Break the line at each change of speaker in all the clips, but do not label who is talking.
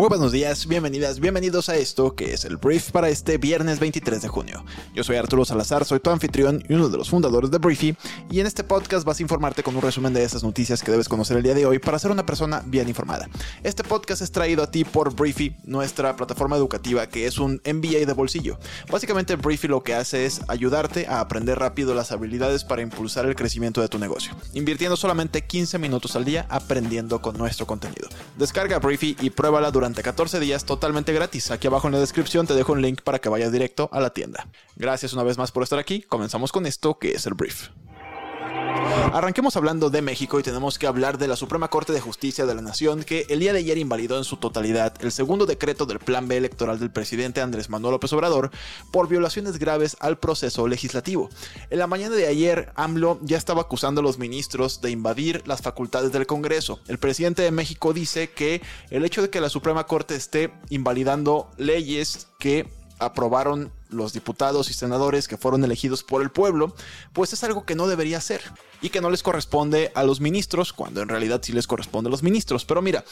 Muy buenos días, bienvenidas, bienvenidos a esto que es el brief para este viernes 23 de junio. Yo soy Arturo Salazar, soy tu anfitrión y uno de los fundadores de Briefy y en este podcast vas a informarte con un resumen de esas noticias que debes conocer el día de hoy para ser una persona bien informada. Este podcast es traído a ti por Briefy, nuestra plataforma educativa que es un MBA de bolsillo. Básicamente Briefy lo que hace es ayudarte a aprender rápido las habilidades para impulsar el crecimiento de tu negocio, invirtiendo solamente 15 minutos al día aprendiendo con nuestro contenido. Descarga Briefy y pruébala durante 14 días totalmente gratis. Aquí abajo en la descripción te dejo un link para que vayas directo a la tienda. Gracias una vez más por estar aquí. Comenzamos con esto que es el brief. Arranquemos hablando de México y tenemos que hablar de la Suprema Corte de Justicia de la Nación que el día de ayer invalidó en su totalidad el segundo decreto del Plan B electoral del presidente Andrés Manuel López Obrador por violaciones graves al proceso legislativo. En la mañana de ayer, AMLO ya estaba acusando a los ministros de invadir las facultades del Congreso. El presidente de México dice que el hecho de que la Suprema Corte esté invalidando leyes que aprobaron los diputados y senadores que fueron elegidos por el pueblo, pues es algo que no debería ser y que no les corresponde a los ministros, cuando en realidad sí les corresponde a los ministros. Pero mira,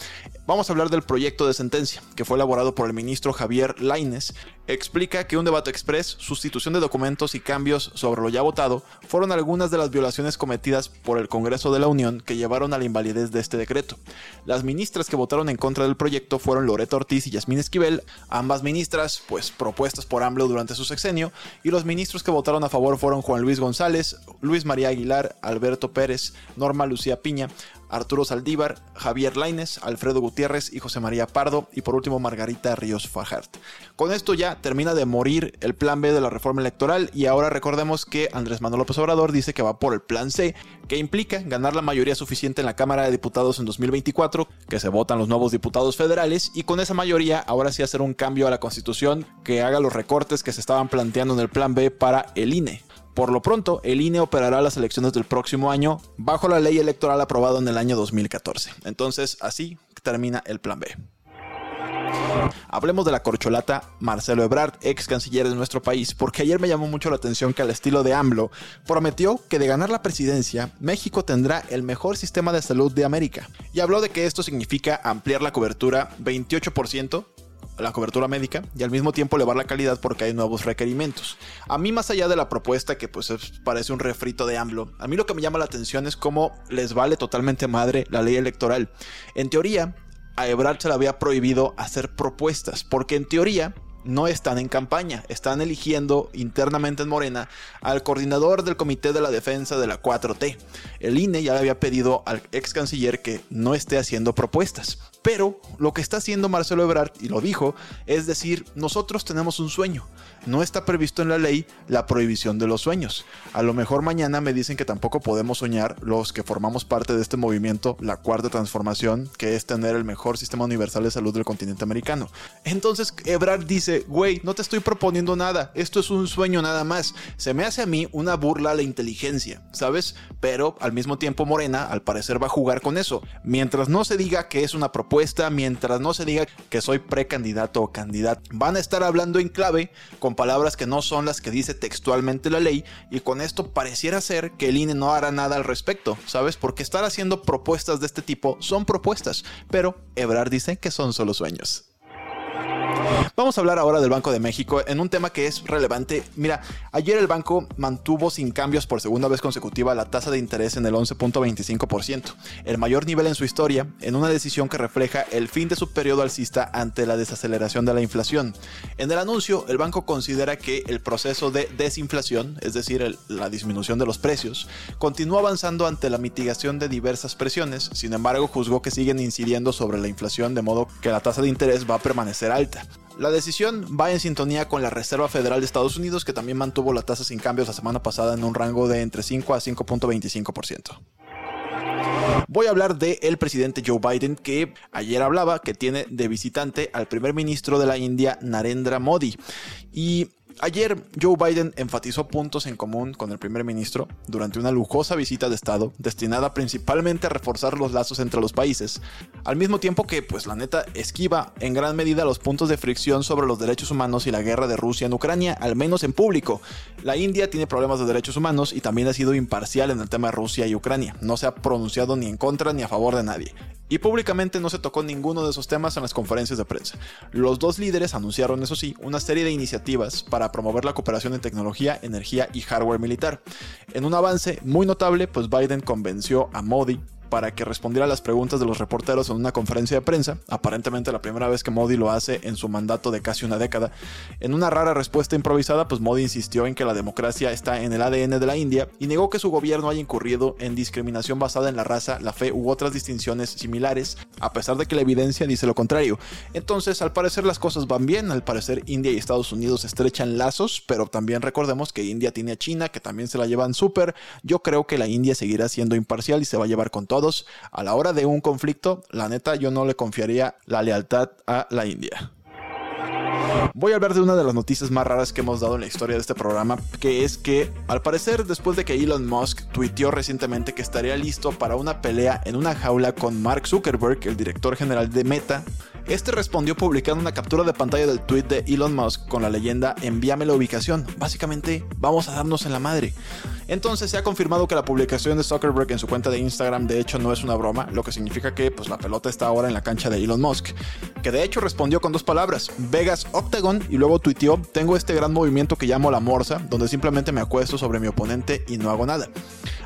vamos a hablar del proyecto de sentencia que fue elaborado por el ministro Javier Laines. Explica que un debate express, sustitución de documentos y cambios sobre lo ya votado fueron algunas de las violaciones cometidas por el Congreso de la Unión que llevaron a la invalidez de este decreto. Las ministras que votaron en contra del proyecto fueron Loreto Ortiz y Yasmín Esquivel, ambas ministras pues propuestas por AMLO durante su sexenio, y los ministros que votaron a favor fueron Juan Luis González, Luis María Aguilar, Alberto Pérez, Norma Lucía Piña, Arturo Saldívar, Javier Laines, Alfredo Gutiérrez y José María Pardo, y por último Margarita Ríos Fajart. Con esto ya termina de morir el plan B de la reforma electoral y ahora recordemos que Andrés Manuel López Obrador dice que va por el plan C, que implica ganar la mayoría suficiente en la Cámara de Diputados en 2024, que se votan los nuevos diputados federales y con esa mayoría ahora sí hacer un cambio a la constitución que haga los recortes que se estaban planteando en el plan B para el INE. Por lo pronto, el INE operará las elecciones del próximo año bajo la ley electoral aprobada en el año 2014. Entonces, así termina el plan B. Hablemos de la corcholata Marcelo Ebrard, ex canciller de nuestro país, porque ayer me llamó mucho la atención que al estilo de AMLO prometió que de ganar la presidencia, México tendrá el mejor sistema de salud de América. Y habló de que esto significa ampliar la cobertura 28% la cobertura médica y al mismo tiempo elevar la calidad porque hay nuevos requerimientos. A mí más allá de la propuesta que pues parece un refrito de AMLO, a mí lo que me llama la atención es cómo les vale totalmente madre la ley electoral. En teoría, a Ebrard se le había prohibido hacer propuestas, porque en teoría no están en campaña, están eligiendo internamente en Morena al coordinador del Comité de la Defensa de la 4T. El INE ya le había pedido al ex canciller que no esté haciendo propuestas. Pero lo que está haciendo Marcelo Ebrard, y lo dijo, es decir, nosotros tenemos un sueño. No está previsto en la ley la prohibición de los sueños. A lo mejor mañana me dicen que tampoco podemos soñar los que formamos parte de este movimiento, la cuarta transformación, que es tener el mejor sistema universal de salud del continente americano. Entonces Ebrard dice, güey, no te estoy proponiendo nada, esto es un sueño nada más. Se me hace a mí una burla a la inteligencia, ¿sabes? Pero al mismo tiempo Morena, al parecer, va a jugar con eso. Mientras no se diga que es una propuesta, mientras no se diga que soy precandidato o candidato. Van a estar hablando en clave con palabras que no son las que dice textualmente la ley y con esto pareciera ser que el INE no hará nada al respecto, ¿sabes? Porque estar haciendo propuestas de este tipo son propuestas, pero Ebrard dice que son solo sueños. Vamos a hablar ahora del Banco de México en un tema que es relevante. Mira, ayer el banco mantuvo sin cambios por segunda vez consecutiva la tasa de interés en el 11.25%, el mayor nivel en su historia, en una decisión que refleja el fin de su periodo alcista ante la desaceleración de la inflación. En el anuncio, el banco considera que el proceso de desinflación, es decir, la disminución de los precios, continúa avanzando ante la mitigación de diversas presiones, sin embargo juzgó que siguen incidiendo sobre la inflación de modo que la tasa de interés va a permanecer alta. La decisión va en sintonía con la Reserva Federal de Estados Unidos, que también mantuvo la tasa sin cambios la semana pasada en un rango de entre 5 a 5.25%. Voy a hablar del el presidente Joe Biden que ayer hablaba que tiene de visitante al primer ministro de la India Narendra Modi. Y Ayer Joe Biden enfatizó puntos en común con el primer ministro durante una lujosa visita de Estado destinada principalmente a reforzar los lazos entre los países, al mismo tiempo que, pues la neta, esquiva en gran medida los puntos de fricción sobre los derechos humanos y la guerra de Rusia en Ucrania, al menos en público. La India tiene problemas de derechos humanos y también ha sido imparcial en el tema de Rusia y Ucrania, no se ha pronunciado ni en contra ni a favor de nadie. Y públicamente no se tocó ninguno de esos temas en las conferencias de prensa. Los dos líderes anunciaron, eso sí, una serie de iniciativas para promover la cooperación en tecnología, energía y hardware militar. En un avance muy notable, pues Biden convenció a Modi para que respondiera a las preguntas de los reporteros en una conferencia de prensa, aparentemente la primera vez que Modi lo hace en su mandato de casi una década. En una rara respuesta improvisada, pues Modi insistió en que la democracia está en el ADN de la India y negó que su gobierno haya incurrido en discriminación basada en la raza, la fe u otras distinciones similares, a pesar de que la evidencia dice lo contrario. Entonces, al parecer las cosas van bien, al parecer India y Estados Unidos estrechan lazos, pero también recordemos que India tiene a China, que también se la llevan súper. Yo creo que la India seguirá siendo imparcial y se va a llevar con todo a la hora de un conflicto, la neta yo no le confiaría la lealtad a la India. Voy a hablar de una de las noticias más raras que hemos dado en la historia de este programa, que es que al parecer después de que Elon Musk tuiteó recientemente que estaría listo para una pelea en una jaula con Mark Zuckerberg, el director general de Meta, este respondió publicando una captura de pantalla del tweet de Elon Musk con la leyenda envíame la ubicación. Básicamente, vamos a darnos en la madre. Entonces se ha confirmado que la publicación de Zuckerberg en su cuenta de Instagram de hecho no es una broma, lo que significa que pues la pelota está ahora en la cancha de Elon Musk, que de hecho respondió con dos palabras, Vegas Octagon y luego tuiteó, tengo este gran movimiento que llamo la morsa, donde simplemente me acuesto sobre mi oponente y no hago nada.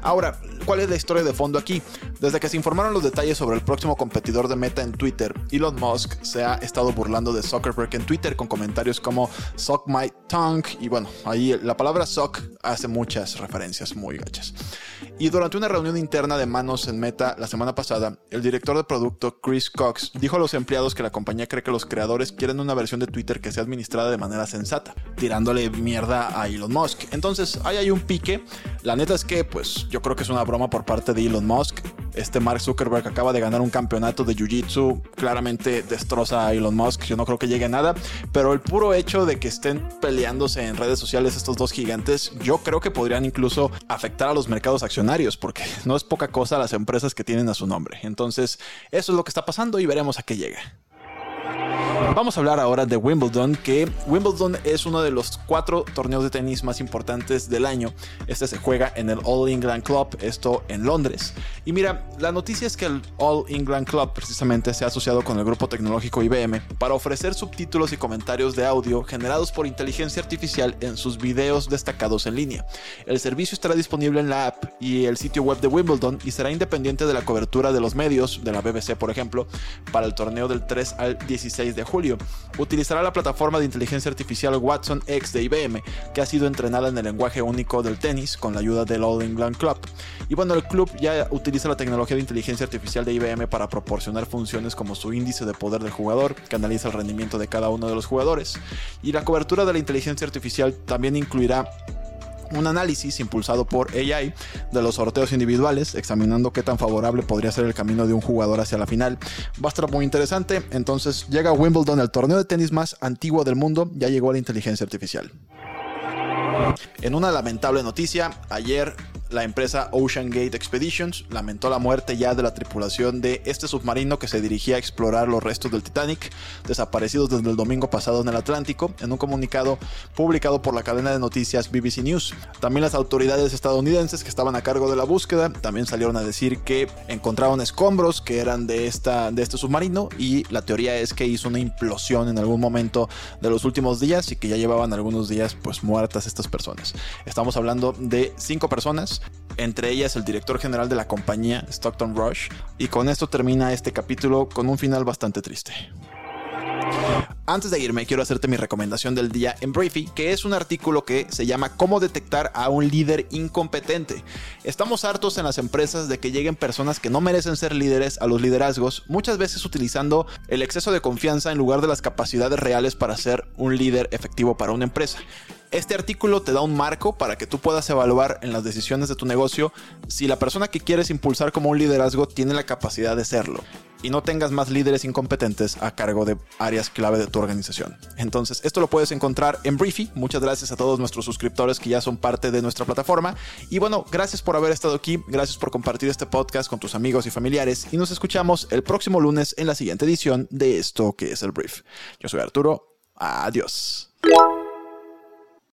Ahora, ¿cuál es la historia de fondo aquí? Desde que se informaron los detalles sobre el próximo competidor de Meta en Twitter, Elon Musk se ha estado burlando de Zuckerberg en Twitter con comentarios como suck my tongue y bueno, ahí la palabra suck hace muchas referencias muy gachas. Y durante una reunión interna de manos en Meta la semana pasada, el director de producto Chris Cox dijo a los empleados que la compañía cree que los creadores quieren una versión de Twitter que sea administrada de manera sensata, tirándole mierda a Elon Musk. Entonces, ahí hay un pique. La neta es que pues yo creo que es una broma por parte de Elon Musk. Este Mark Zuckerberg acaba de ganar un campeonato de Jiu-Jitsu. Claramente destroza a Elon Musk. Yo no creo que llegue a nada. Pero el puro hecho de que estén peleándose en redes sociales estos dos gigantes, yo creo que podrían incluso afectar a los mercados accionarios. Porque no es poca cosa las empresas que tienen a su nombre. Entonces, eso es lo que está pasando y veremos a qué llega. Vamos a hablar ahora de Wimbledon, que Wimbledon es uno de los cuatro torneos de tenis más importantes del año. Este se juega en el All England Club, esto en Londres. Y mira, la noticia es que el All England Club precisamente se ha asociado con el grupo tecnológico IBM para ofrecer subtítulos y comentarios de audio generados por inteligencia artificial en sus videos destacados en línea. El servicio estará disponible en la app y el sitio web de Wimbledon y será independiente de la cobertura de los medios, de la BBC por ejemplo, para el torneo del 3 al 16 de julio Utilizará la plataforma de inteligencia artificial Watson X de IBM, que ha sido entrenada en el lenguaje único del tenis con la ayuda del All England Club. Y bueno, el club ya utiliza la tecnología de inteligencia artificial de IBM para proporcionar funciones como su índice de poder del jugador, que analiza el rendimiento de cada uno de los jugadores. Y la cobertura de la inteligencia artificial también incluirá un análisis impulsado por AI de los sorteos individuales, examinando qué tan favorable podría ser el camino de un jugador hacia la final. Va a estar muy interesante. Entonces llega Wimbledon, el torneo de tenis más antiguo del mundo, ya llegó la inteligencia artificial. En una lamentable noticia, ayer la empresa Ocean Gate Expeditions lamentó la muerte ya de la tripulación de este submarino que se dirigía a explorar los restos del Titanic, desaparecidos desde el domingo pasado en el Atlántico, en un comunicado publicado por la cadena de noticias BBC News. También las autoridades estadounidenses que estaban a cargo de la búsqueda también salieron a decir que encontraron escombros que eran de, esta, de este submarino y la teoría es que hizo una implosión en algún momento de los últimos días y que ya llevaban algunos días pues muertas estas personas. Estamos hablando de cinco personas entre ellas el director general de la compañía, Stockton Rush, y con esto termina este capítulo con un final bastante triste. Antes de irme, quiero hacerte mi recomendación del día en Briefy, que es un artículo que se llama Cómo detectar a un líder incompetente. Estamos hartos en las empresas de que lleguen personas que no merecen ser líderes a los liderazgos, muchas veces utilizando el exceso de confianza en lugar de las capacidades reales para ser un líder efectivo para una empresa. Este artículo te da un marco para que tú puedas evaluar en las decisiones de tu negocio si la persona que quieres impulsar como un liderazgo tiene la capacidad de serlo. Y no tengas más líderes incompetentes a cargo de áreas clave de tu organización. Entonces, esto lo puedes encontrar en Briefy. Muchas gracias a todos nuestros suscriptores que ya son parte de nuestra plataforma. Y bueno, gracias por haber estado aquí, gracias por compartir este podcast con tus amigos y familiares y nos escuchamos el próximo lunes en la siguiente edición de esto que es el Brief. Yo soy Arturo. Adiós.